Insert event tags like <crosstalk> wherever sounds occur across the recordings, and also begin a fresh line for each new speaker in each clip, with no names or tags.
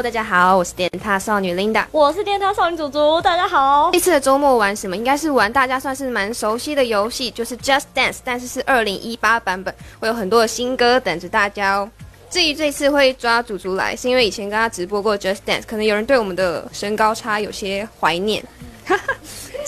Hello，大家好，我是电塔少女 Linda，
我是电塔少女祖祖，大家好。
这次的周末玩什么？应该是玩大家算是蛮熟悉的游戏，就是 Just Dance，但是是二零一八版本，会有很多的新歌等着大家哦。至于这次会抓祖祖来，是因为以前跟他直播过 Just Dance，可能有人对我们的身高差有些怀念。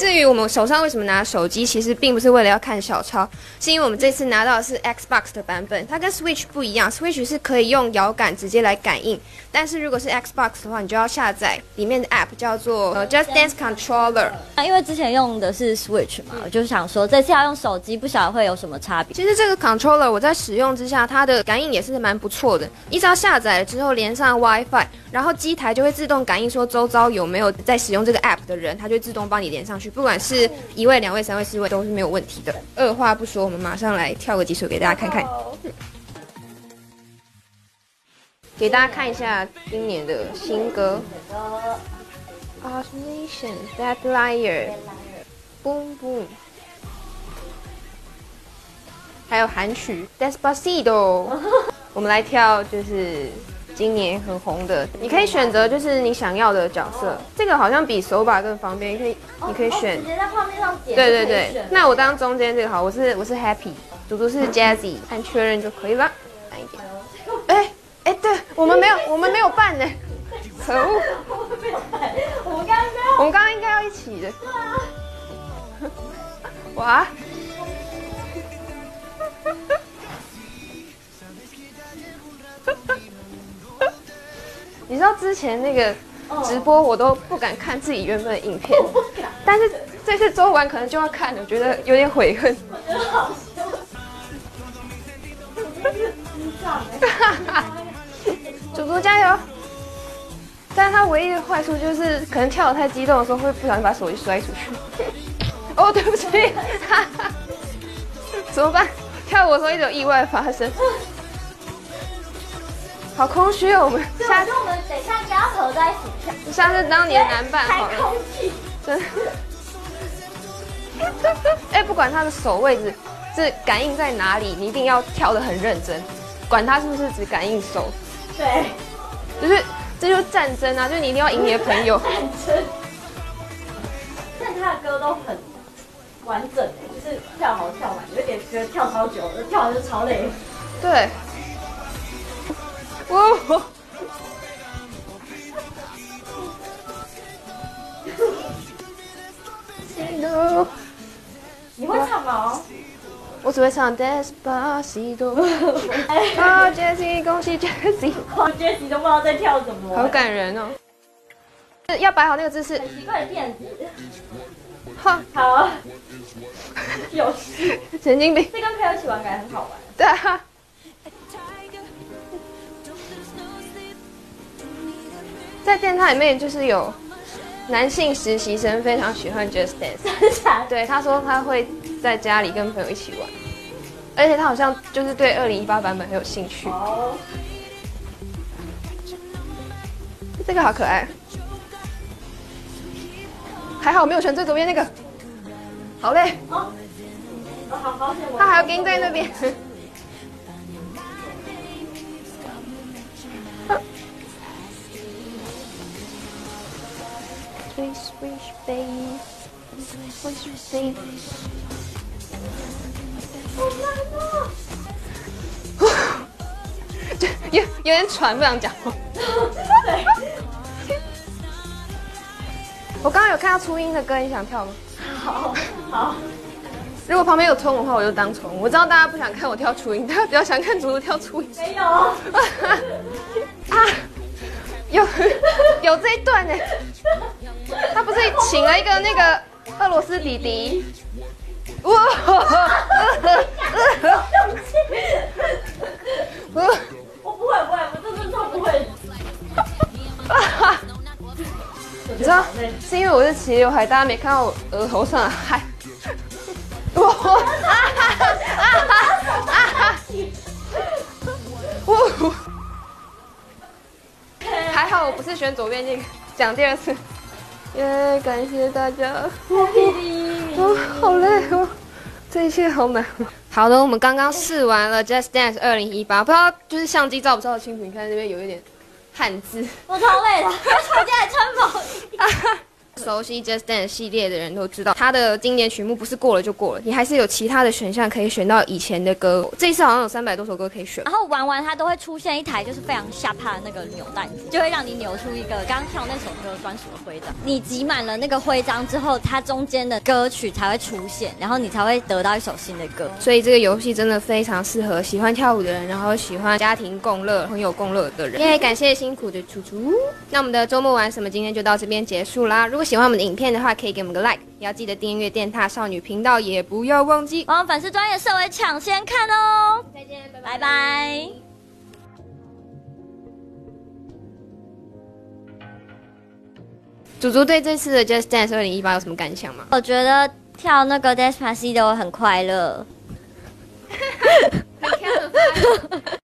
至于我们手上为什么拿手机，其实并不是为了要看小抄，是因为我们这次拿到的是 Xbox 的版本，它跟 Switch 不一样，Switch 是可以用摇杆直接来感应，但是如果是 Xbox 的话，你就要下载里面的 App 叫做呃 Just Dance Controller。
那因为之前用的是 Switch 嘛，我就想说这次要用手机，不晓得会有什么差别。
其实这个 Controller 我在使用之下，它的感应也是蛮不错的。你只要下载了之后连上 WiFi，然后机台就会自动感应说周遭有没有在使用这个 App 的人，它就自动帮你连上去，不管是一位、两位、三位、四位都是没有问题的。二话不说，我们马上来跳个几首给大家看看，给大家看一下今年的新歌。Nation, Bad Liar, Boom Boom，还有韩曲 Despacito。<laughs> 我们来跳就是今年很红的，你可以选择就是你想要的角色。这个好像比手把更方便，你可以你可以选
直。接在画面上点。
对对对，那我当中间这个好，我是我是 Happy，祖祖是 Jazzy，按确认就可以了。慢一点。哎哎，对我们没有我们没有办呢，可恶，
我们刚刚
我们刚刚应该要一起的。对啊哇！<laughs> 你知道之前那个直播我都不敢看自己原本的影片，但是这次周完可能就要看了，我觉得有点悔恨。
觉得好笑。我真是智障哎！
祖祖加油！但是他唯一的坏处就是，可能跳得太激动的时候会不小心把手机摔出去。<laughs> 哦，对不起，哈哈，怎么办？跳舞的时候一直有意外发生，好空虚哦。我们下
次我们等一下应该要合在一起跳，
下次当你的男伴好了，
开空气。
真的。<laughs> 哎，不管他的手位置是感应在哪里，你一定要跳得很认真，管他是不是只感应手，
对，
就是这就是战争啊！就是你一定要赢你的朋友。
战争。但他的歌都很完整哎，就是跳好跳满，有点觉得跳超久，跳完就超累。
对。哇！<laughs> Hello，
你会唱吗？
我只会唱 Despacito。<laughs> 啊，Jessie，恭喜 Jessie，
好 Jessie 都不知道在跳什么，
好感人哦。要摆好那个姿势。
很奇怪的电子。
哈，
好，<laughs> 有趣。
神经病。
这跟朋友一起玩感觉很好玩。
对啊。在电台里面，就是有男性实习生非常喜欢 Just Dance。对，他说他会在家里跟朋友一起玩，而且他好像就是对二零一八版本很有兴趣。
哦，
这个好可爱，还好我没有选最左边那个，好嘞，
哦，好好。
他还要跟在那边。Swish swish baby, swish swish baby。<sighs> 就有有点喘，不想讲话。<laughs> 我刚刚有看到初音的歌，你想跳吗？
好好。
如果旁边有葱的话，我就当葱。我知道大家不想看我跳初音，大家比较想看竹竹跳初音。
没有。<laughs>
啊，有有这一段呢。他不是请了一个那个俄罗斯弟弟。哇！
我不会，不会，我真的超不会。
你知道，是因为我是齐刘海，大家没看到我额头上的汗。我不是选左边那个，<laughs> 讲第二次。耶，感谢大家。哦，好累哦，这一切好难。好的，我们刚刚试完了 Just Dance 二零一八，不知道就是相机照不照得清楚？你看那边有一点汗渍。
我超累的，回家来穿毛衣。<laughs>
熟悉 Just Dance 系列的人都知道，它的经典曲目不是过了就过了，你还是有其他的选项可以选到以前的歌。这一次好像有三百多首歌可以选。
然后玩完它都会出现一台就是非常下怕的那个扭蛋机，就会让你扭出一个刚刚跳那首歌专属的徽章。你集满了那个徽章之后，它中间的歌曲才会出现，然后你才会得到一首新的歌。
所以这个游戏真的非常适合喜欢跳舞的人，然后喜欢家庭共乐、朋友共乐的人。耶，感谢辛苦的楚楚。那我们的周末玩什么今天就到这边结束啦。如果喜欢我们的影片的话，可以给我们个 like，也要记得订阅电塔少女频道，也不要忘记
我们粉丝专业设为抢先看哦。
再见，
拜拜。
祖祖对这次的 Just Dance 二零一八有什么感想吗？
我觉得跳那个 Despacito 很快乐。
很 <laughs>